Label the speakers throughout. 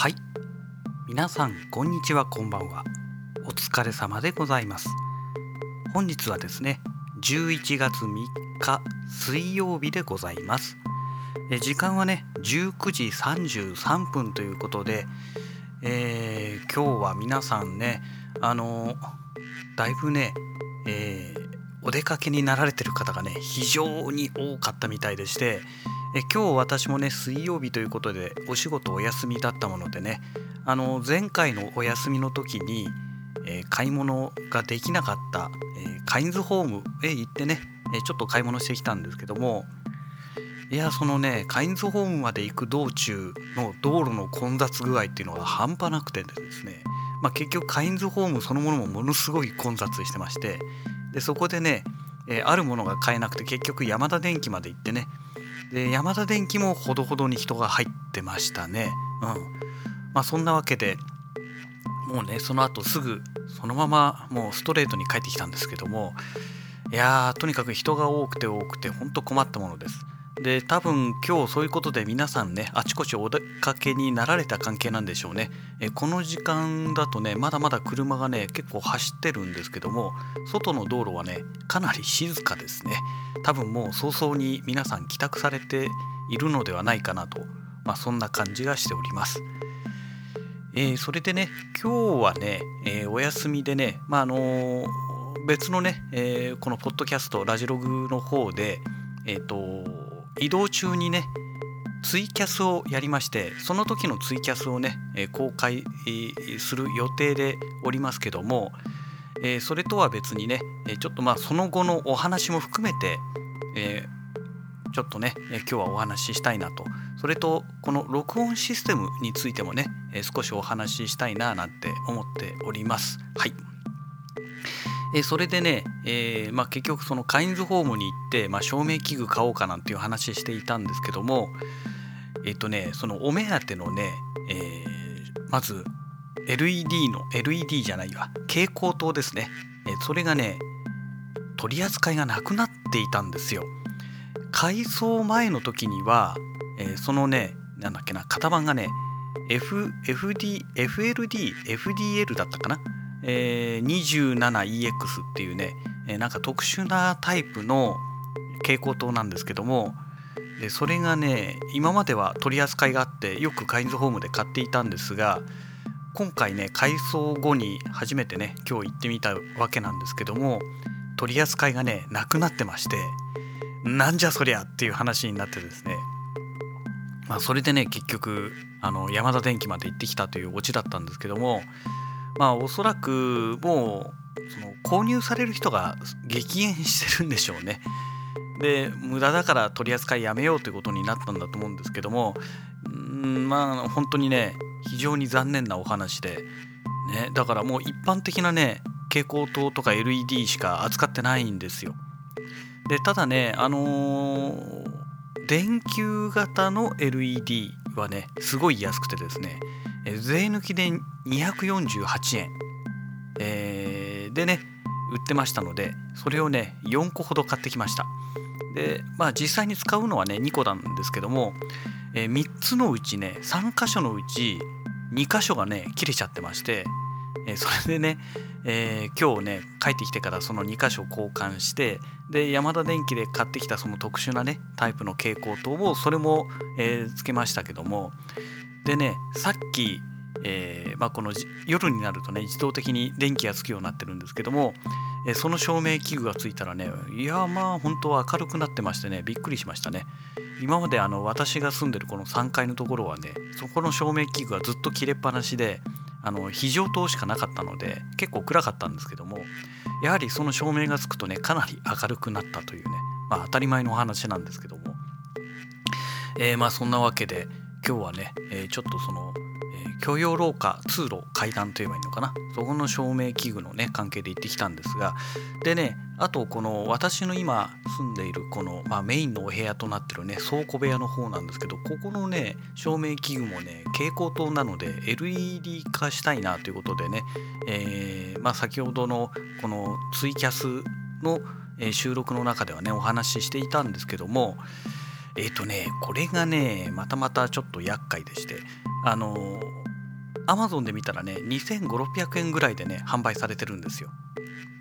Speaker 1: はい。皆さんこんにちはこんばんは。お疲れ様でございます。本日はですね11月3日水曜日でございます。え時間はね19時33分ということで、えー、今日は皆さんねあのだいぶね、えー、お出かけになられてる方がね非常に多かったみたいでしてえ今日私もね水曜日ということでお仕事お休みだったものでねあの前回のお休みの時に、えー、買い物ができなかった、えー、カインズホームへ行ってね、えちょっと買い物してきたんですけどもいやそのねカインズホームまで行く道中の道路の混雑具合っていうのが半端なくてですね、まあ、結局カインズホームそのものもものすごい混雑してましてでそこでね、え、あるものが買えなくて結局ヤマダ電機まで行ってねでヤマダ電機もほどほどに人が入ってましたね。うん。まあそんなわけでもうねその後すぐそのままもうストレートに帰ってきたんですけどもいやーとにかく人が多くて多くてほんと困ったものです。で多分今日そういうことで皆さんねあちこちお出かけになられた関係なんでしょうねえこの時間だとねまだまだ車がね結構走ってるんですけども外の道路はねかなり静かですね多分もう早々に皆さん帰宅されているのではないかなと、まあ、そんな感じがしております。えー、それでね今日はね、えー、お休みでね、まああのー、別のね、えこのポッドキャストラジログの方で、えーと、移動中にねツイキャスをやりましてその時のツイキャスをね、え公開、する予定でおりますけども、えそれとは別にねちょっとまあその後のお話も含めて、え、ちょっとね、え今日はお話ししたいなと。それとこの録音システムについてもね、え少しお話ししたいななんて思っております。はい。えそれでね、えー、まあ、結局そのカインズホームに行って、まあ、照明器具買おうかなんていう話していたんですけどもえっ、とねそのお目当てのね、えー、まず LED の LED じゃないわ蛍光灯ですね、えそれがね取り扱いがなくなっていたんですよ。改装前の時には、え、そのねなんだっけな型番がね F FD FLD FDL だったかな、えー、27EX っていうね、えー、なんか特殊なタイプの蛍光灯なんですけどもでそれがね今までは取り扱いがあってよくカインズホームで買っていたんですが今回ね改装後に初めてね今日行ってみたわけなんですけども取り扱いがねなくなってましてなんじゃそりゃっていう話になってですね。まあそれでね結局あの山田電機まで行ってきたというオチだったんですけどもまあおそらくもうその購入される人が激減してるんでしょうね。で無駄だから取り扱いやめようということになったんだと思うんですけどもんまあ本当にね非常に残念なお話で、ね、だからもう一般的なね蛍光灯とか LED しか扱ってないんですよ。でただねあのー、電球型の LED はねすごい安くてですね税抜きで248円、えー、でね売ってましたのでそれをね4個ほど買ってきました。でまあ実際に使うのはね2個なんですけども、えー、3つのうちね3箇所のうち2箇所がね切れちゃってまして、えー、それでねえー、今日ね帰ってきてからその2箇所交換してでヤマダ電機で買ってきたその特殊なねタイプの蛍光灯をそれも、えー、つけましたけどもでねさっき、えー、まあ、この夜になるとね自動的に電気がつくようになってるんですけども、えその照明器具がついたらねいやまあ本当は明るくなってましてねびっくりしましたね。今まであの私が住んでるこの3階のところはねそこの照明器具はずっと切れっぱなしであの非常灯しかなかったので結構暗かったんですけどもやはりその照明がつくとねかなり明るくなったというね、まあ、当たり前のお話なんですけども、えー、まあそんなわけで今日はね、えー、ちょっとその許容廊下通路階段といえばいいのかな。そこの照明器具のね関係で行ってきたんですがでねあとこの私の今住んでいるこの、まあ、メインのお部屋となってるね倉庫部屋の方なんですけどここのね照明器具もね蛍光灯なので LED 化したいなということでね、えー、まあ、先ほどのこのツイキャスの収録の中ではねお話ししていたんですけどもえっ、ー、とねこれがねまたまたちょっと厄介でしてあの Amazon で見たらね2500600円ぐらいでね販売されてるんですよ。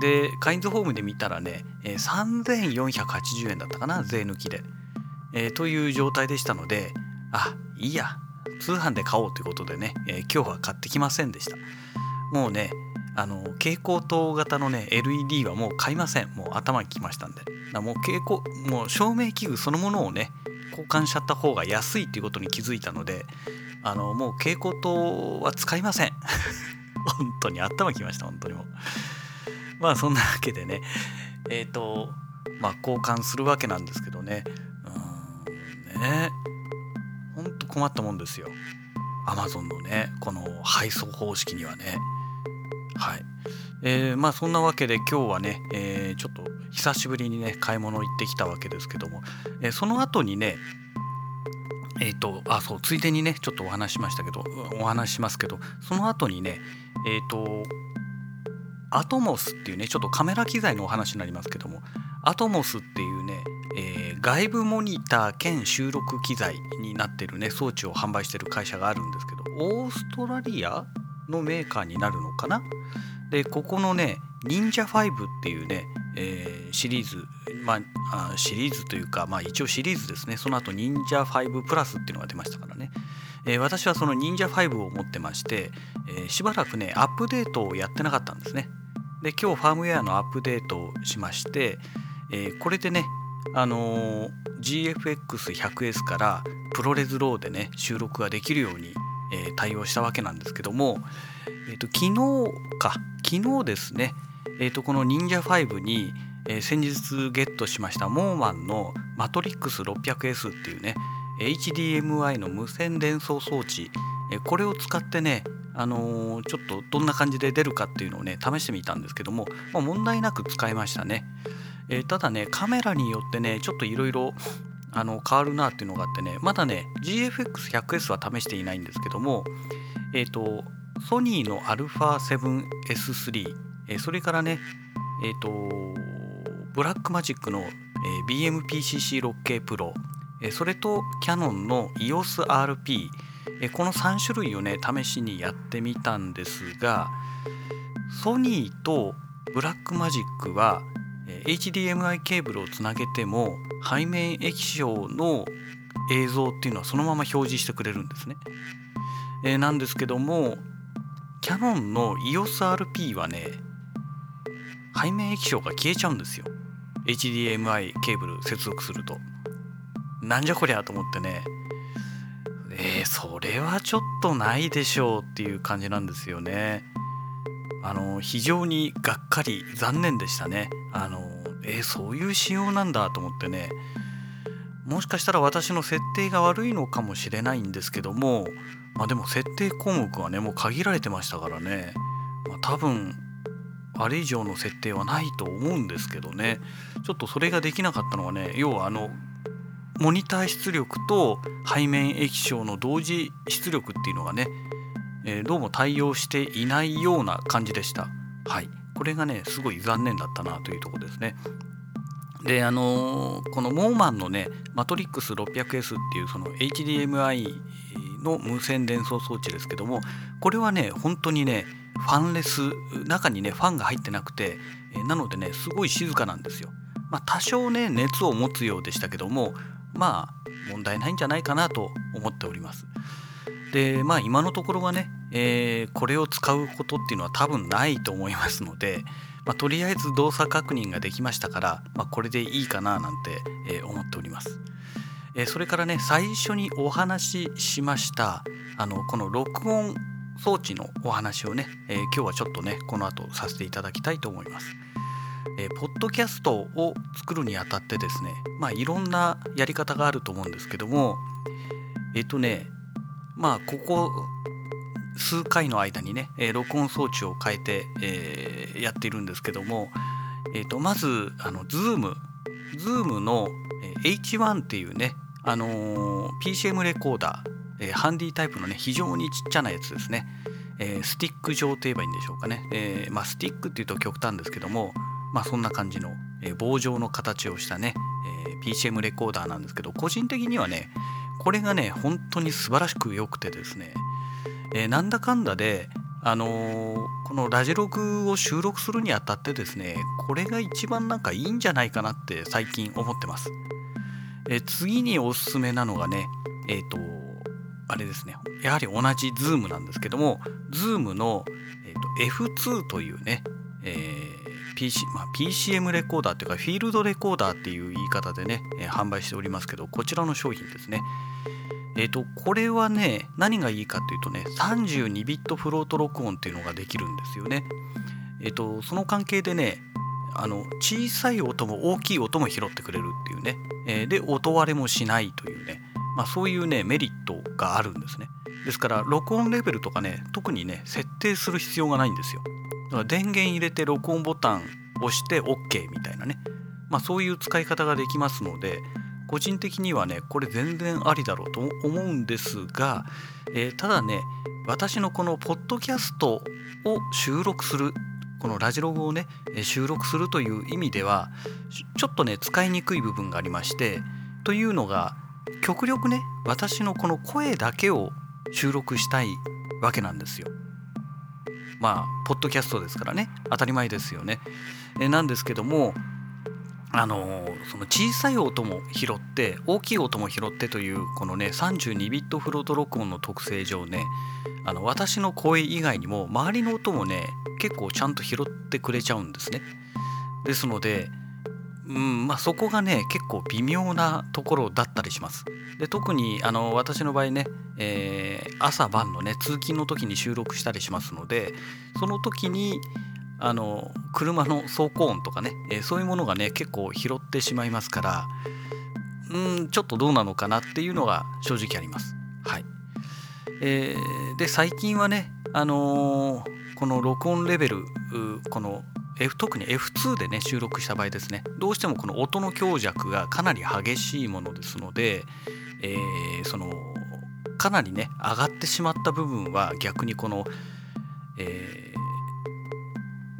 Speaker 1: でカインズホームで見たらね、え3480円だったかな税抜きで、えー、という状態でしたのであいいや通販で買おうということでね、えー、今日は買ってきませんでした。もうねあの蛍光灯型のね LED はもう買いません。もう頭にきましたんで。もう蛍光もう照明器具そのものをね交換しちゃった方が安いっていうことに気づいたのであのもう蛍光灯は使いません。本当に頭きました本当にもう。まあそんなわけでね。えっ、ー、とまあ交換するわけなんですけどね。うんね。ほんと困ったもんですよ。Amazon のねこの配送方式にはね。はい。えー、まあそんなわけで今日はね、えー、ちょっと久しぶりにね買い物行ってきたわけですけども、えー、その後にねえっ、とあそうついでにねちょっとお話しましたけどお話しますけどその後にねえっ、とアトモスっていうねちょっとカメラ機材のお話になりますけどもアトモスっていうね、え外部モニター兼収録機材になってるね装置を販売してる会社があるんですけどオーストラリアのメーカーになるのかな？でここのね忍者5っていうね、えー、シリーズまあシリーズというかまあ一応シリーズですね。その後忍者5プラスっていうのが出ましたからね、えー、私はその忍者5を持ってまして、えー、しばらくねアップデートをやってなかったんですね。で今日ファームウェアのアップデートをしまして、えー、これでねあの、GFX100S から ProRes RAW でね収録ができるようにえー、対応したわけなんですけども、えーと、昨日か昨日ですね、えーと、この忍者5に、えー、先日ゲットしましたモーマンのマトリックス 600S っていうね HDMI の無線伝送装置、えー、これを使ってねあのー、ちょっとどんな感じで出るかっていうのをね試してみたんですけども、まあ、問題なく使えましたね、えー、ただねカメラによってねちょっといろいろあの変わるなっていうのがあってねまだね GFX100S は試していないんですけどもえっ、ー、とソニーの α7S3、えー、それからねえっ、ー、とブラックマジックの、えー、BMPCC6K Pro、えー、それとキヤノンの EOSRP、えー、この3種類をね試しにやってみたんですがソニーとブラックマジックは HDMI ケーブルをつなげても背面液晶の映像っていうのはそのまま表示してくれるんですね。えー、なんですけどもキヤノンの EOSRP はね背面液晶が消えちゃうんですよ。HDMI ケーブル接続すると。なんじゃこりゃと思ってね。えー、それはちょっとないでしょうっていう感じなんですよね。あの非常にがっかり残念でしたね。あのえー、そういう仕様なんだと思ってね。もしかしたら私の設定が悪いのかもしれないんですけどもまあでも設定項目はねもう限られてましたからね、まあ、多分あれ以上の設定はないと思うんですけどね。ちょっとそれができなかったのはね要はあのモニター出力と背面液晶の同時出力っていうのがね、え、どうも対応していないような感じでしたはいこれがねすごい残念だったなというとこですね。であのー、このモーマンのねマトリックス 600S っていうその HDMI の無線伝送装置ですけどもこれはね本当にねファンレス中にねファンが入ってなくて、なのでねすごい静かなんですよ。まあ、多少ね熱を持つようでしたけどもまあ問題ないんじゃないかなと思っております。でまあ今のところはねえー、これを使うことっていうのは多分ないと思いますので、まあ、とりあえず動作確認ができましたから、まあ、これでいいかななんて、えー、思っております。えー、それからね最初にお話ししましたあのこの録音装置のお話をね、え今日はちょっとねこの後させていただきたいと思います。えー、ポッドキャストを作るにあたってですねまあいろんなやり方があると思うんですけどもえっ、とねまあここ数回の間にね、えー、録音装置を変えて、えー、やっているんですけども、えーと、まずあの Zoom Zoom の H1 っていうね、あのー、PCM レコーダー、えー、ハンディタイプのね非常にちっちゃなやつですね、えー、スティック状といえばいいんでしょうかね、えーまあ、スティックっていうと極端ですけども、まあ、そんな感じの、えー、棒状の形をしたね、えー、PCM レコーダーなんですけど個人的にはねこれがね本当に素晴らしく良くてですね。えー、なんだかんだであのー、このラジログを収録するにあたってですねこれが一番なんかいいんじゃないかなって最近思ってます。えー、次におすすめなのがねえっ、とあれですね。やはり同じ Zoom なんですけども Zoom の、えーと、F2 というね、えー PC まあ、PCM レコーダーというかフィールドレコーダーっていう言い方でね、えー、販売しておりますけどこちらの商品ですね。えっ、ー、とこれはね何がいいかというとね32ビットフロート録音っていうのができるんですよね。えっ、ー、とその関係でねあの小さい音も大きい音も拾ってくれるっていうね、えー、で音割れもしないというね。まあ、そういうねメリットがあるんですね。ですから録音レベルとかね特にね設定する必要がないんですよ。だから電源入れて録音ボタン押して OK みたいなね。まあそういう使い方ができますので個人的にはねこれ全然ありだろうと思うんですが、えー、ただね私のこのポッドキャストを収録するこのラジログをね収録するという意味ではちょっとね使いにくい部分がありましてというのが極力ね私のこの声だけを収録したいわけなんですよ。まあポッドキャストですからね当たり前ですよね。えなんですけどもあのその小さい音も拾って大きい音も拾ってというこのね32ビットフロート録音の特性上ねあの私の声以外にも周りの音もね結構ちゃんと拾ってくれちゃうんですね。ですのでうんまあ、そこがね結構微妙なところだったりします。で特にあの私の場合ね、えー、朝晩のね通勤の時に収録したりしますのでその時にあの車の走行音とかね、えー、そういうものがね結構拾ってしまいますからうんちょっとどうなのかなっていうのが正直あります。はいえー、で最近はね、あのー、この録音レベルこの F 特に F2 でね収録した場合ですねどうしてもこの音の強弱がかなり激しいものですので、えー、そのかなりね上がってしまった部分は逆にこの、えー、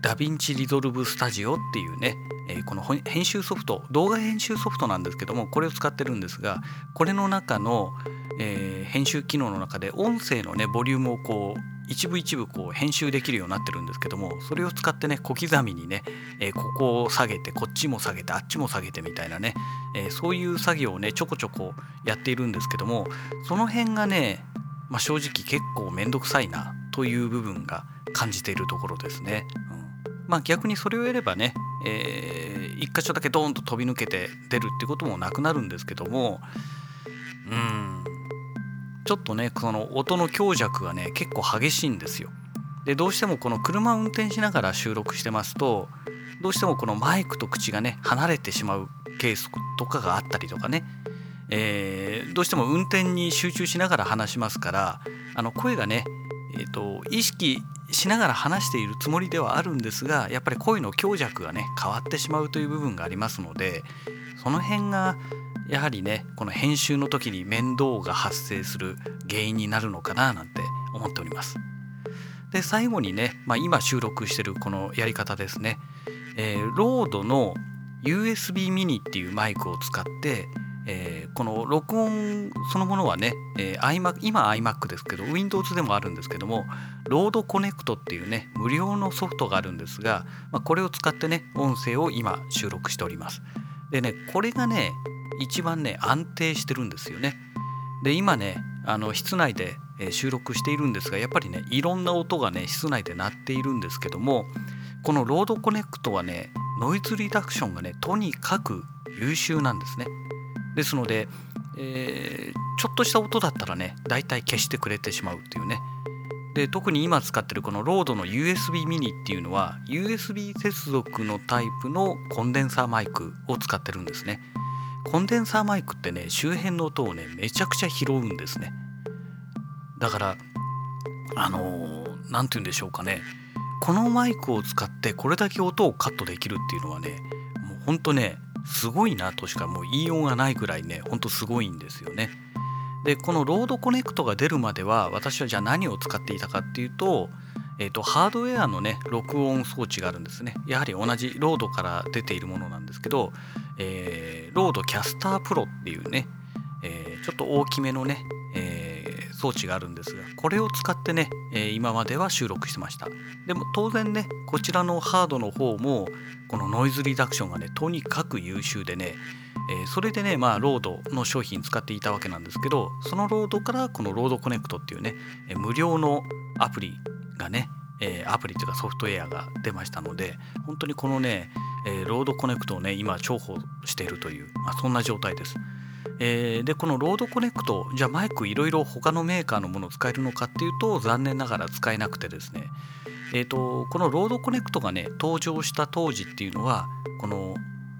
Speaker 1: DaVinci Resolve Studio っていうね、えー、この編集ソフト動画編集ソフトなんですけどもこれを使ってるんですがこれの中の、えー、編集機能の中で音声のねボリュームをこう一部一部こう編集できるようになってるんですけどもそれを使ってね小刻みにね、えー、ここを下げてこっちも下げてあっちも下げてみたいなね、えー、そういう作業をねちょこちょこやっているんですけどもその辺がね、まあ、正直結構めんどくさいなという部分が感じているところですね。うん、まあ逆にそれをやればね、えー、一箇所だけドーンと飛び抜けて出るってこともなくなるんですけどもうんちょっとねその音の強弱がね結構激しいんですよ。でどうしてもこの車を運転しながら収録してますとどうしてもこのマイクと口がね離れてしまうケースとかがあったりとかね、えー、どうしても運転に集中しながら話しますからあの声がね、えーと、意識しながら話しているつもりではあるんですがやっぱり声の強弱がね変わってしまうという部分がありますのでその辺がやはりねこの編集の時に面倒が発生する原因になるのかななんて思っております。で最後にね、まあ、今収録してるこのやり方ですね、えー、ロードの USB ミニっていうマイクを使って、えー、この録音そのものはね、えー、iMac 今 iMac ですけど Windows でもあるんですけども RODE Connect っていうね無料のソフトがあるんですが、まあ、これを使ってね音声を今収録しておりますでねこれがね一番ね安定してるんですよね。で今ねあの室内で収録しているんですがやっぱりねいろんな音がね室内で鳴っているんですけどもこの RODE Connect はねノイズリダクションがねとにかく優秀なんですね。ですので、えー、ちょっとした音だったらねだいたい消してくれてしまうっていうね。で特に今使ってるこのロードの USB ミニっていうのは USB 接続のタイプのコンデンサーマイクを使ってるんですね。コンデンサーマイクってね周辺の音をねめちゃくちゃ拾うんですね。だからあの何、て言うんでしょうかね。このマイクを使ってこれだけ音をカットできるっていうのはねもうほんとねすごいなとしかもう言いようがないぐらいねほんとすごいんですよね。でこの RODE Connect が出るまでは私はじゃあ何を使っていたかっていうと,、えーと、ハードウェアのね録音装置があるんですねやはり同じ RODE から出ているものなんですけどえー、 RODECaster Pro っていうね、えー、ちょっと大きめのね、装置があるんですがこれを使ってね、え、今までは収録してましたでも当然ねこちらのハードの方もこのノイズリダクションがねとにかく優秀でね、え、それでねまあ RODE の商品使っていたわけなんですけどその RODE からこの RODE Connect っていうね、え無料のアプリがね、えアプリというかソフトウェアが出ましたので本当にこのね、え RODE Connect をね今重宝しているという、まあ、そんな状態です。えー、でこの RODE Connect じゃあマイクいろいろ他のメーカーのものを使えるのかっていうと残念ながら使えなくてですね。えーと、この RODE Connect がね登場した当時っていうのはこの、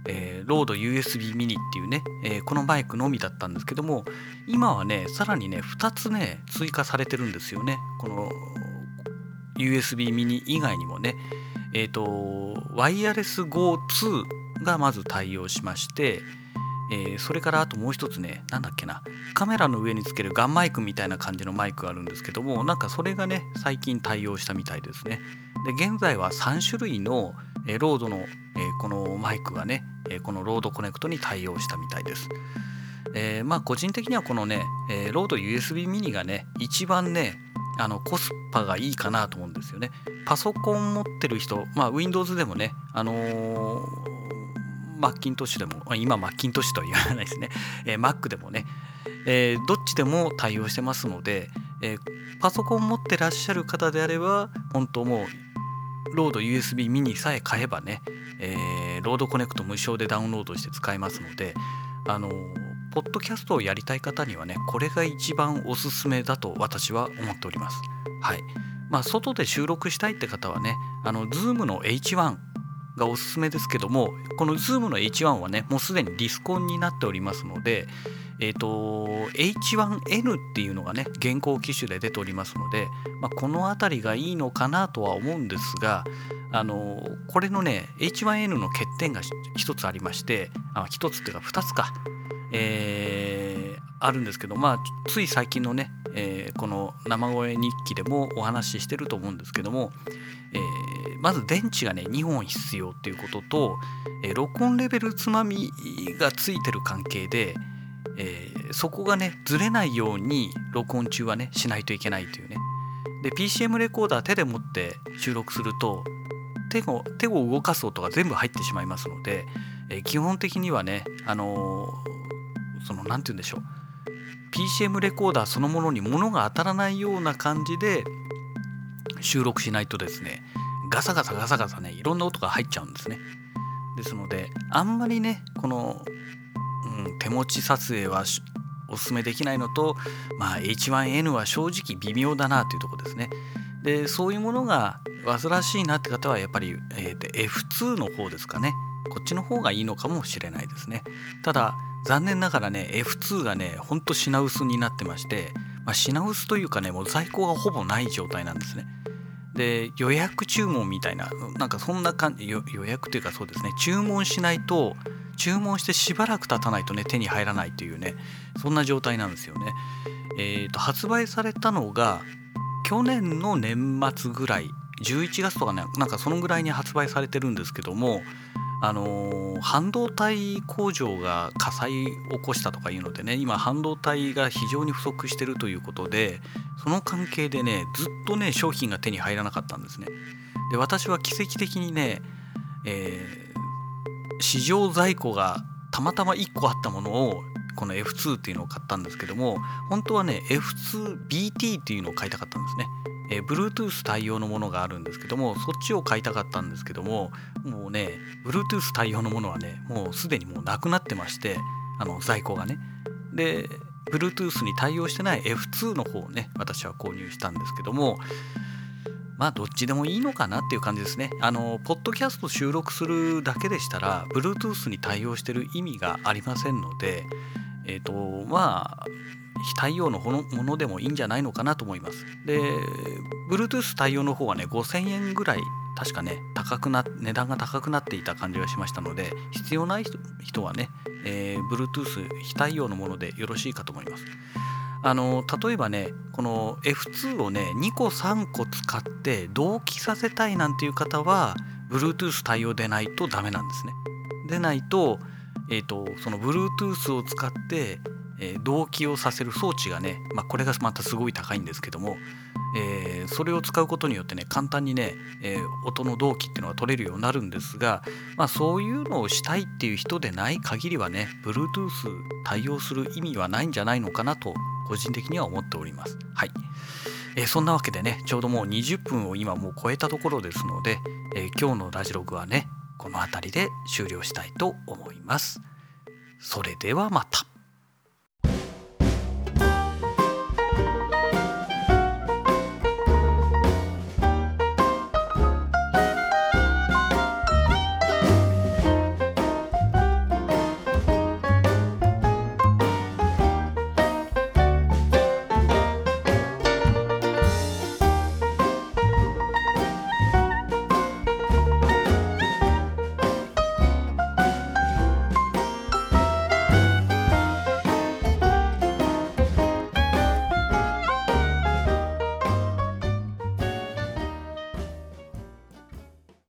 Speaker 1: えー、ロード USB ミニっていうね、えー、このマイクのみだったんですけども今はねさらにね2つね追加されてるんですよね。この USB Mini 以外にもね。えっ、とワイヤレス GO2 がまず対応しましてえー、それからあともう一つね何だっけな。カメラの上につけるガンマイクみたいな感じのマイクがあるんですけどもなんかそれがね最近対応したみたいですね。で現在は3種類の、えー、 RODE の、えー、このマイクがね、えこの RODE Connect に対応したみたいです。えまあ個人的にはこのね、えロード USB ミニがね一番ねあのコスパがいいかなと思うんですよね。パソコン持ってる人、まあ、Windows でもね、あのーマッキントッシュでも今マッキントッシュとは言わないですね、えー、Mac でもね、えー、どっちでも対応してますので、えー、パソコン持ってらっしゃる方であれば本当もうロード USB ミニさえ買えばね、えー、 RODE Connect 無償でダウンロードして使えますのであのポッドキャストをやりたい方にはねこれが一番おすすめだと私は思っております。はい。まあ外で収録したいって方はねあの Zoom の H1 がおすすめですけどもこの Zoom の H1 はねもうすでにディスコンになっておりますのでえっ、ー、と H1N っていうのがね現行機種で出ておりますので、まあ、この辺りがいいのかなとは思うんですがあのこれのね H1N の欠点が一つありましてあ一つっていうか二つかえー、あるんですけどまあつい最近のね、えー、この生声日記でもお話ししてると思うんですけども、えー、まず電池がね2本必要っていうことと、えー、録音レベルつまみがついてる関係で、えー、そこがねずれないように録音中はねしないといけないというね。で PCM レコーダー手で持って収録すると手を手を動かす音が全部入ってしまいますので、え、基本的にはねあの、その何て言うんでしょう。PCM レコーダーそのものに物が当たらないような感じで収録しないとですねガサガサガサガサねいろんな音が入っちゃうんですね。ですのであんまりねこの、うん、手持ち撮影はおすすめできないのと、まあ、H1N は正直微妙だなというとこですね。でそういうものが煩わしいなって方はやっぱり、えー、F2 の方ですかね。こっちの方がいいのかもしれないですね。ただ残念ながらね F2 がねほんと品薄になってまして、まあ、品薄というかねもう在庫がほぼない状態なんですね。で予約注文みたいななんかそんな感じ予約というかそうですね注文しないと注文してしばらく経たないとね手に入らないというねそんな状態なんですよね。えーと、発売されたのが去年の年末ぐらい11月とかねなんかそのぐらいに発売されてるんですけどもあの、半導体工場が火災を起こしたとかいうのでね今半導体が非常に不足してるということでその関係でねずっとね商品が手に入らなかったんですね。で私は奇跡的にね、えー、市場在庫がたまたま1個あったものをこの F2 っていうのを買ったんですけども本当はね F2BT っていうのを買いたかったんですね。えー、Bluetooth 対応のものがあるんですけどもそっちを買いたかったんですけどももうね Bluetooth 対応のものはねもうすでにもうなくなってましてあの在庫がねで Bluetooth に対応してない F2 の方をね私は購入したんですけどもまあどっちでもいいのかなっていう感じですね。あのポッドキャスト収録するだけでしたら Bluetooth に対応してる意味がありませんのでえっ、ー、とまあ非対応のものでもいいんじゃないのかなと思います。で、Bluetooth 対応の方はね、5000円ぐらい、確かね、高くな、値段が高くなっていた感じがしましたので、必要ない人はね、えー、Bluetooth 非対応のものでよろしいかと思います。あの例えばねこの F2 をね2個3個使って同期させたいなんていう方は Bluetooth 対応でないとダメなんですね。でないと,、えーとその Bluetooth を使ってえー、同期をさせる装置がね、まあ、これがまたすごい高いんですけども、えー、それを使うことによってね簡単にね、えー、音の同期っていうのが取れるようになるんですが、まあ、そういうのをしたいっていう人でない限りはね Bluetooth 対応する意味はないんじゃないのかなと個人的には思っております。はい、えー、そんなわけでねちょうどもう20分を今もう超えたところですので、え今日のラジログはねこの辺りで終了したいと思います。それではまた。